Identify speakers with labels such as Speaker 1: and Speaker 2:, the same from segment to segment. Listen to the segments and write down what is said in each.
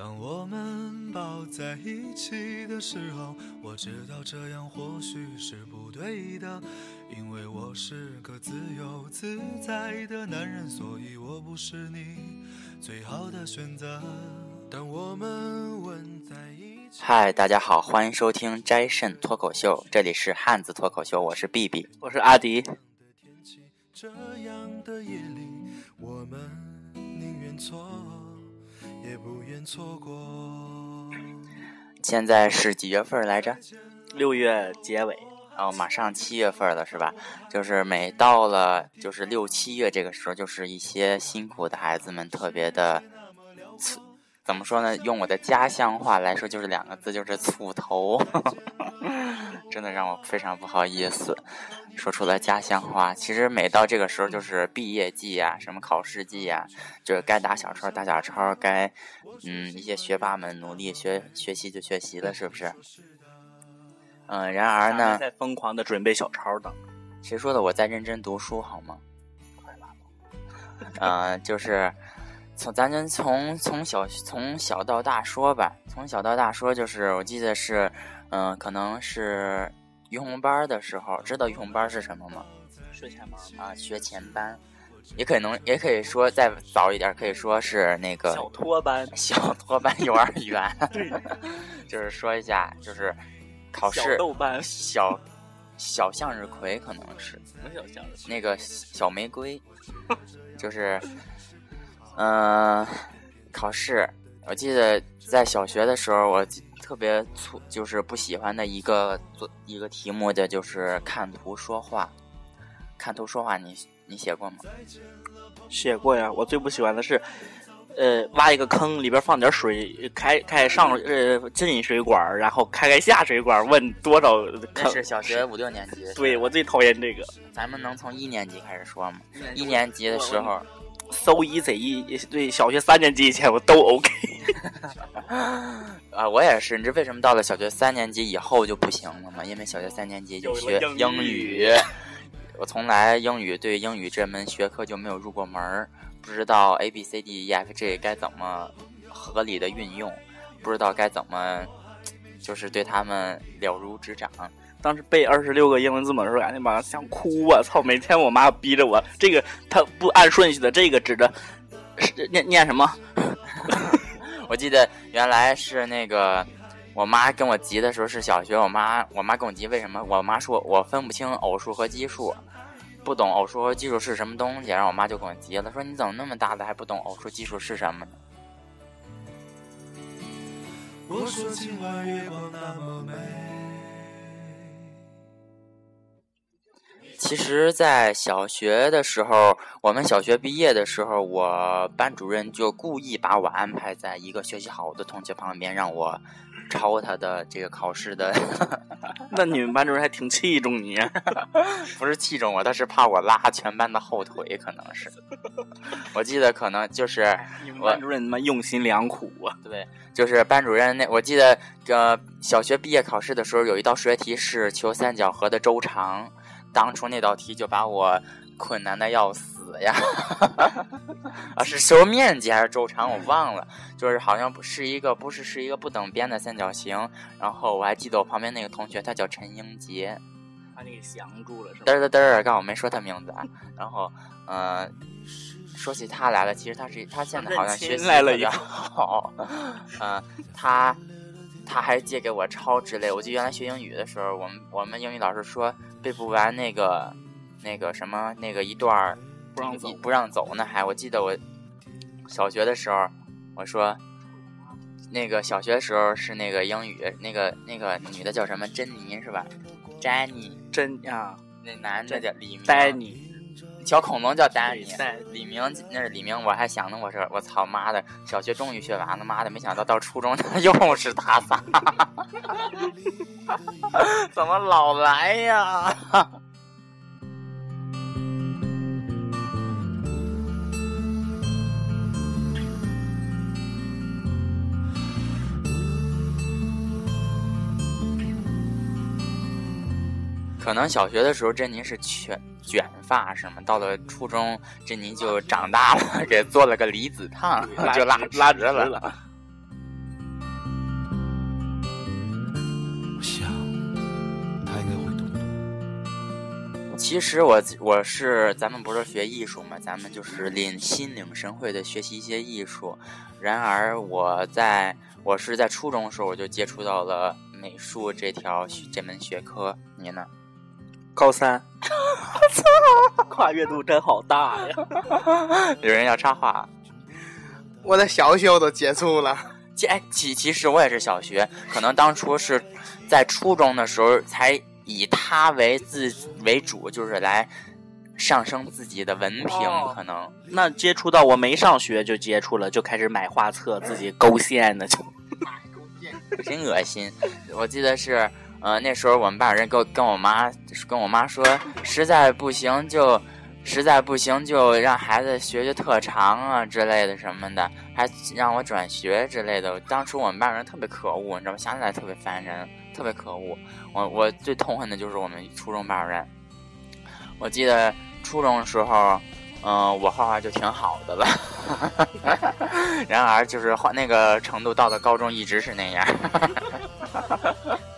Speaker 1: 当我们抱在一起的时候，我知道这样或许是不对的，因为我是个自由自在的男人，所以我不是你最好的选择。当我们吻在一起，
Speaker 2: 嗨，大家好，欢迎收听斋肾脱口秀，这里是汉子脱口秀，我是 B B。
Speaker 3: 我是阿迪，
Speaker 1: 这样的夜里，我们宁愿错，也不愿错过。
Speaker 2: 现在是几月份来着？
Speaker 3: 六月结尾，
Speaker 2: 然后马上七月份了，是吧？就是每到了就是六七月这个时候，就是一些辛苦的孩子们特别的，怎么说呢？用我的家乡话来说，就是两个字，就是醋头。真的让我非常不好意思，说出了家乡话。其实每到这个时候，就是毕业季呀，什么考试季呀，就是该打小抄打小抄，该嗯一些学霸们努力学学习就学习了，是不是？嗯，然而呢，
Speaker 3: 在疯狂的准备小抄呢。
Speaker 2: 谁说的？我在认真读书，好吗？嗯、就是从咱就从从小从小到大说吧，从小到大说，就是我记得是，嗯、可能是于红班的时候，知道于红班是什么吗？
Speaker 3: 学前班
Speaker 2: 啊，学前班，也可能也可以说再早一点，可以说是那个
Speaker 3: 小托班，
Speaker 2: 小托班幼儿园 就是说一下，就是考
Speaker 3: 小
Speaker 2: 试
Speaker 3: 豆班，
Speaker 2: 小小向日葵可能是
Speaker 3: 什么小象儿？
Speaker 2: 那个小玫瑰，就是嗯、呃考试，我记得在小学的时候，我特别粗，就是不喜欢的一个做一个题目的就是看图说话。看图说话你，你写过吗？
Speaker 3: 写过呀。我最不喜欢的是，呃，挖一个坑，里边放点水，开开上呃进水管，然后开开下水管，问多少
Speaker 2: 那
Speaker 3: 坑。
Speaker 2: 是小学五六年级。
Speaker 3: 对，我最讨厌这个。
Speaker 2: 咱们能从一年级开始说吗？一年级的时候，
Speaker 3: so easy，对，小学三年级以前我都 OK。
Speaker 2: 啊，我也是。你知道为什么到了小学三年级以后就不行了吗？因为小学三年级就学
Speaker 3: 英
Speaker 2: 英
Speaker 3: 语
Speaker 2: 语，我从来英语对英语这门学科就没有入过门儿，不知道 A B C D E F G 该怎么合理的运用，不知道该怎么就是对他们了如指掌。
Speaker 3: 当时背二十六个英文字母的时候，感觉妈想哭啊！操，每天我妈逼着我，这个他不按顺序的，这个指着念念什么？
Speaker 2: 我记得原来是那个我妈跟我急的时候是小学，我妈我妈跟我急，为什么？我妈说我分不清偶数和奇数，不懂偶数和奇数是什么东西，然后我妈就跟我急了，说你怎么那么大的还不懂偶数奇数是什么呢？
Speaker 1: 我说今晚月光那么美。
Speaker 2: 其实，在小学的时候，我们小学毕业的时候，我班主任就故意把我安排在一个学习好的同学旁边，让我抄他的这个考试的。
Speaker 3: 那你们班主任还挺器重你，
Speaker 2: 不是器重我，他是怕我拉全班的后腿，可能是。我记得可能就是
Speaker 3: 你们班主任他妈用心良苦啊！
Speaker 2: 对，就是班主任那，我记得呃，小学毕业考试的时候有一道数学题是求三角和的周长，当初那道题就把我困难的要死呀！啊，是求面积还是周长我忘了，就是好像不是一个不是是一个不等边的三角形，然后我还记得我旁边那个同学他叫陈英杰。
Speaker 3: 把你给降住了是吧？
Speaker 2: 嘚儿嘚儿，刚我没说他名字啊。然后，呃，说起他来了，其实他是他现在好像学习
Speaker 3: 来了一个
Speaker 2: 好，嗯、他他还借给我抄之类。我记得原来学英语的时候，我们我们英语老师说背不完那个那个什么那个一段儿
Speaker 3: 不让走
Speaker 2: 不让走呢，还我记得我小学的时候，我说。那个小学的时候是那个英语，那个那个女的叫什么？珍妮是吧？詹妮，
Speaker 3: 珍啊，
Speaker 2: 那男的叫李小恐龙叫丹尼李明那是李明，我还想呢，我说我操妈的，小学终于学完了，妈的，没想到到初中 又是他仨，怎么老来呀？可能小学的时候，珍妮是卷卷发什么？到了初中，珍妮就长大了，给做了个离子烫，就拉
Speaker 3: 拉
Speaker 2: 直了。
Speaker 3: 我想他应该会懂的。
Speaker 2: 其实我我是咱们不是学艺术嘛，咱们就是领心领神会的学习一些艺术。然而我在我是在初中的时候我就接触到了美术这条这门学科。你呢？
Speaker 3: 高三，操 跨越度真好大呀！
Speaker 2: 有人要插话，
Speaker 4: 我的小学我都接触了。
Speaker 2: 其哎其其实我也是小学，可能当初是在初中的时候才以他为自为主，就是来上升自己的文凭，
Speaker 3: 哦
Speaker 2: 可能。
Speaker 3: 那接触到我没上学就接触了，就开始买画册，自己勾线的就。
Speaker 2: 真 恶心！我记得是，呃，那时候我们班人跟跟我妈跟我妈说，实在不行就，实在不行就让孩子学学特长啊之类的什么的，还让我转学之类的。当初我们班人特别可恶，你知道吗？想起来特别烦人，特别可恶。我我最痛恨的就是我们初中班人。我记得初中的时候。嗯，我画画就挺好的了，然而就是画那个程度到了高中一直是那样。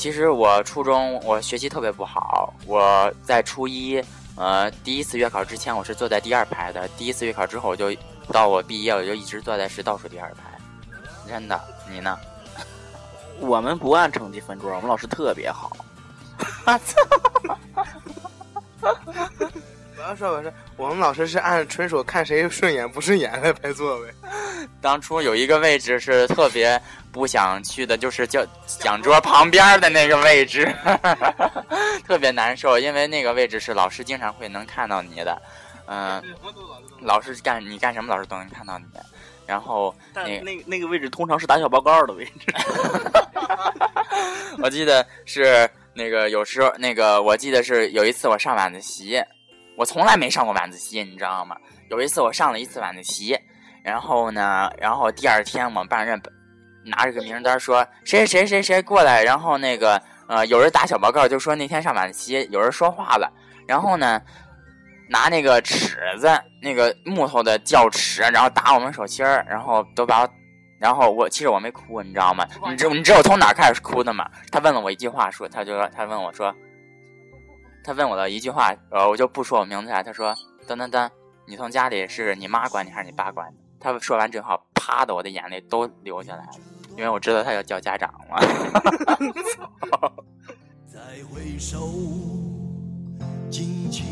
Speaker 2: 其实我初中我学习特别不好，我在初一呃第一次月考之前我是坐在第二排的，第一次月考之后我就到我毕业我就一直坐在是倒数第二排，真的，你呢？
Speaker 3: 我们不按成绩分桌，我们老师特别好。
Speaker 4: 我要说我是我们老师是按纯属看谁顺眼不顺眼来排座位。
Speaker 2: 当初有一个位置是特别不想去的，就是叫讲桌旁边的那个位置，特别难受，因为那个位置是老师经常会能看到你的，嗯、老师干你干什么，老师都能看到你。然后
Speaker 3: 但
Speaker 2: 那
Speaker 3: 那那个位置通常是打小报告的位置。
Speaker 2: 我记得是那个有时候那个我记得是有一次我上晚自习，我从来没上过晚自习，你知道吗？有一次我上了一次晚自习，然后呢，然后第二天我们班主任拿着个名单说谁谁谁谁过来，然后那个呃有人打小报告就说那天上晚自习有人说话了，然后呢。拿那个尺子，那个木头的教尺，然后打我们手心儿，然后都把我，然后我其实我没哭，你知道吗？你知你知道我从哪开始哭的吗？他问了我一句话，说他就说他问我说，他问我的一句话，呃，我就不说我名字了。他说：“噔噔噔，你从家里是你妈管你还是你爸管你？”他说完这话，啪的我的眼泪都流下来了，因为我知道他要叫家长了。
Speaker 5: 再回首，荆棘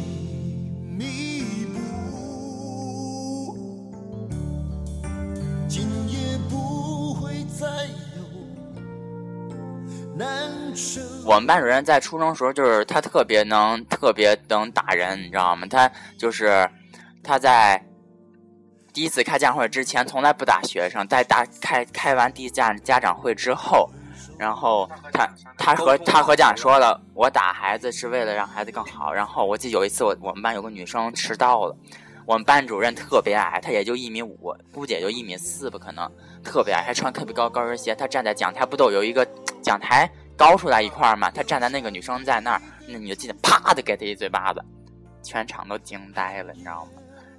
Speaker 5: 密布，今夜不会再。
Speaker 2: 我们班主任在初中时候，就是他特别能特别能打人，你知道吗？他就是他在第一次开家长会之前，从来不打学生，在打开开完第一家家长会之后，然后他他和他和家长说了，我打孩子是为了让孩子更好。然后我记得有一次我我们班有个女生迟到了，我们班主任特别矮，他也就一米五，估计也就一米四吧，可能特别矮，还穿特别高高跟鞋。他站在讲台不都有一个讲台高出来一块儿嘛？他站在那个女生在那儿，那女的记得啪的给他一嘴巴子，全场都惊呆了，你知道吗？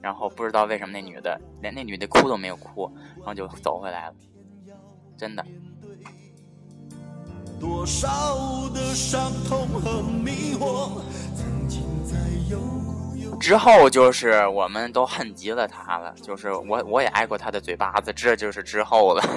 Speaker 2: 然后不知道为什么那女的连那女的哭都没有哭，然后就走回来了，真的。
Speaker 5: 多少的伤痛和迷惑，曾经在悠悠
Speaker 2: 之后就是我们都恨极了他了，就是我我也挨过他的嘴巴子，这就是之后了。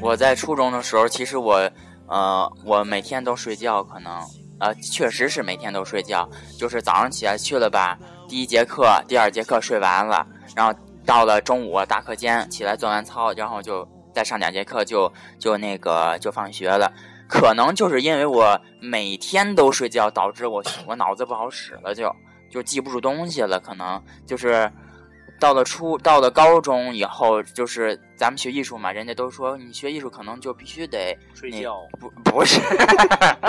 Speaker 2: 我在初中的时候，其实我，呃，我每天都睡觉，可能，呃，确实是每天都睡觉，就是早上起来去了吧，第一节课、第二节课睡完了，然后到了中午大课间起来做完操，然后就再上两节课就就那个就放学了。可能就是因为我每天都睡觉，导致我我脑子不好使了就，就记不住东西了。可能就是到了初到了高中以后，就是咱们学艺术嘛，人家都说你学艺术可能就必须得
Speaker 3: 睡觉。
Speaker 2: 不不是，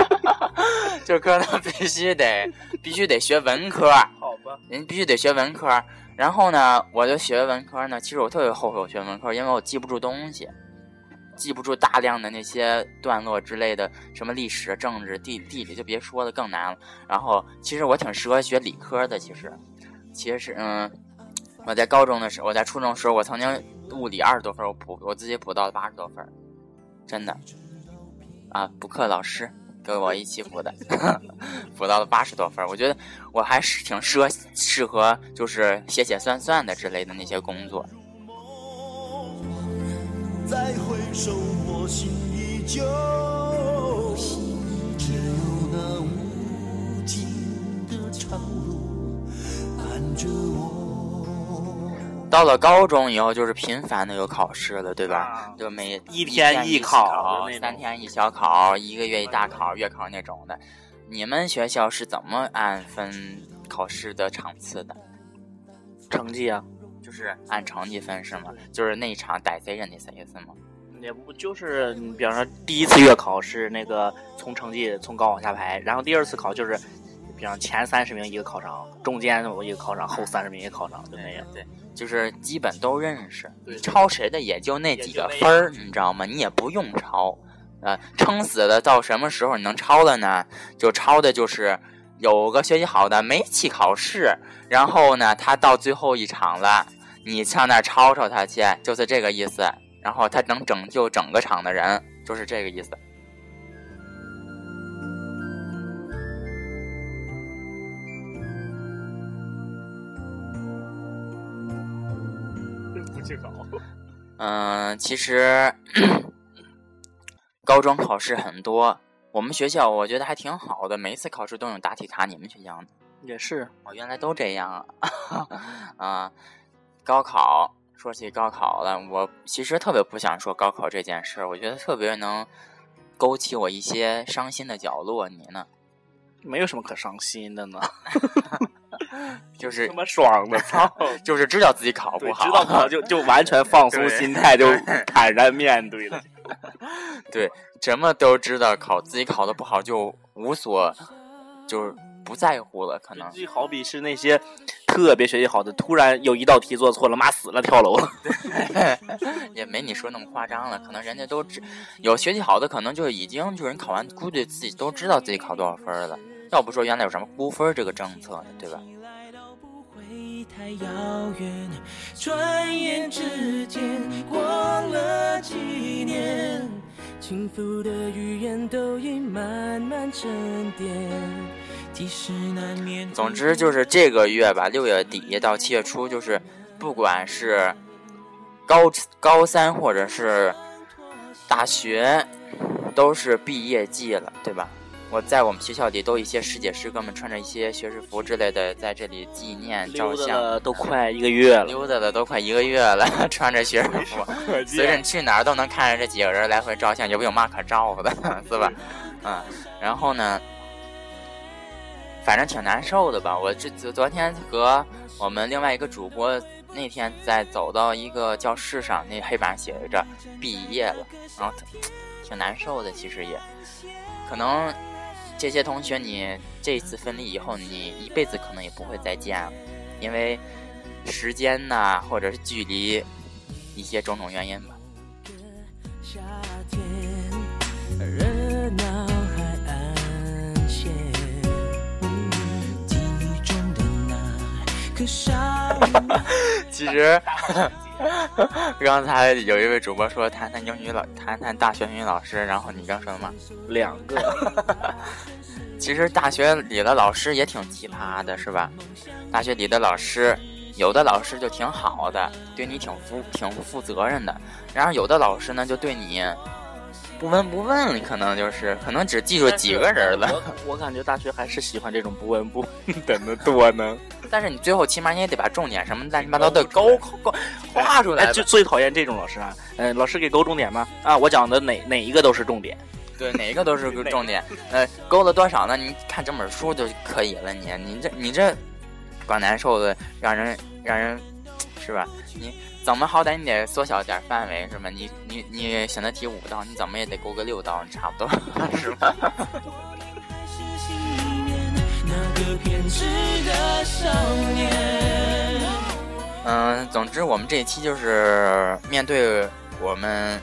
Speaker 2: 就可能必须得必须得学文科，
Speaker 3: 好吧，
Speaker 2: 人必须得学文科。然后呢，我就学文科呢，其实我特别后悔我学文科，因为我记不住东西，记不住大量的那些段落之类的，什么历史、政治、地地理就别说了，更难了。然后其实我挺适合学理科的，其实，其实是嗯，我在高中的时候，我在初中时候，我曾经物理二十多分，我补我自己补到了八十多分，真的，啊，补课老师跟我一起补的，补到了八十多分，我觉得我还是挺适合适合就是写写算算的之类的那些工作。
Speaker 5: 再回首，我心依旧，只有那无尽的长路按着我。
Speaker 2: 到了高中以后，就是频繁的有考试了，对吧？
Speaker 3: 啊
Speaker 2: 就每
Speaker 3: 一
Speaker 2: 天
Speaker 3: 天一
Speaker 2: 考三天一小考，一个月一大考、月考那种的。你们学校是怎么按分考试的场次的？
Speaker 3: 成绩啊，
Speaker 2: 就是按成绩分是吗？就是那一场逮谁认谁意思吗？
Speaker 3: 也不就是你比方说第一次月考是那个从成绩从高往下排，然后第二次考就是，比方前三十名一个考场，中间我一个考场，后三十名一个考场，就那样。
Speaker 2: 对，就是基本都认识。抄谁的也就那几个分儿，你知道吗？你也不用抄，呃，撑死了到什么时候你能抄了呢？就抄的就是有个学习好的没去考试，然后呢，他到最后一场了，你上那抄抄他去，就是这个意思。然后他能拯救整个场的人，就是这个意思。
Speaker 3: 去考。
Speaker 2: 嗯，其实高中考试很多，我们学校我觉得还挺好的，每一次考试都有答题卡。你们学校呢？
Speaker 3: 也是，
Speaker 2: 我原来都这样啊。啊，高考，说起高考了，我其实特别不想说高考这件事儿，我觉得特别能勾起我一些伤心的角落。你呢？
Speaker 3: 没有什么可伤心的呢，
Speaker 2: 就是
Speaker 3: 他妈爽的，操！
Speaker 2: 就是知道自己考不好，
Speaker 3: 知道不好就就完全放松心态，就 坦然面对了。
Speaker 2: 对，什么都知道，考自己考的不好就无所，就是不在乎了，可能。
Speaker 3: 就好比是那些特别学习好的，突然有一道题做错了，妈死了，跳楼了。
Speaker 2: 也没你说那么夸张了，可能人家都知有学习好的，可能就已经就是人考完，估计自己都知道自己考多少分了。要不说原来有什么估分这个政策呢，对吧？
Speaker 5: 太遥远，转眼之间过了几年，轻浮的语言都已慢慢沉淀，即使难免。
Speaker 2: 总之就是这个月吧，六月底到七月初，就是不管是高高三或者是大学，都是毕业季了，对吧？我在我们学校里都一些师姐师哥们穿着一些学士服之类的，在这里纪念照
Speaker 3: 溜达
Speaker 2: 相。
Speaker 3: 都快一个月了，
Speaker 2: 溜达的都快一个月了，穿着学士服，随着你去哪儿都能看着这几个人来回照相，也不有嘛可照的，是吧？嗯，然后呢，反正挺难受的吧。我这昨昨天和我们另外一个主播那天在走到一个教室上，那黑板写着“毕业了”，然后 挺难受的。其实也可能这些同学，你这一次分离以后，你一辈子可能也不会再见了，因为时间呐、或者是距离，一些种种原因吧。
Speaker 5: 夏天，热闹还安闲，记忆中的那个少年。
Speaker 2: 其实，刚才有一位主播说谈谈英语老，谈谈大学英语老师，然后你刚说了吗，
Speaker 3: 两个。
Speaker 2: 其实大学里的老师也挺奇葩的，是吧？大学里的老师，有的老师就挺好的，对你挺负挺负责任的，然后有的老师呢就对你不闻不问，可能就是可能只记住几个人了。
Speaker 3: 我我感觉大学还是喜欢这种不闻不问的多呢。
Speaker 2: 但是你最后起码你也得把重点什么乱七八糟的勾勾画出来
Speaker 3: 哎，就最讨厌这种老师啊！嗯、老师给勾重点吗？啊，我讲的哪哪一个都是重点。
Speaker 2: 对，哪一个都是 个重点。呃，勾了多少呢？你看整本书就可以了。你你这你这怪难受的，让人让人是吧？你怎么好歹你得缩小点范围是吗？你你你选择题五道，你怎么也得勾个六道，你差不多是吧？嗯，总之我们这一期就是面对我们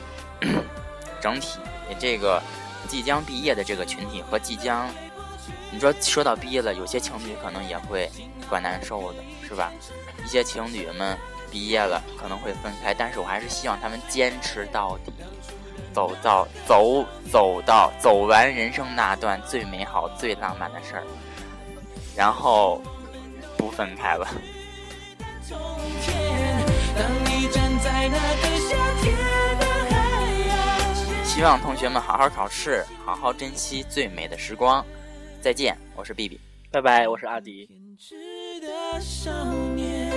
Speaker 2: 整体这个即将毕业的这个群体和即将，你说说到毕业了，有些情侣可能也会怪难受的，是吧？一些情侣们毕业了可能会分开，但是我还是希望他们坚持到底，走到走走到走完人生那段最美好、最浪漫的事儿，然后不分开了。
Speaker 5: 从前，当你站在那个夏天的海岸线
Speaker 2: 希望同学们好好考试，好好珍惜最美的时光。再见，我是 B B。
Speaker 3: 拜拜，我是阿迪。
Speaker 5: 偏执的少年。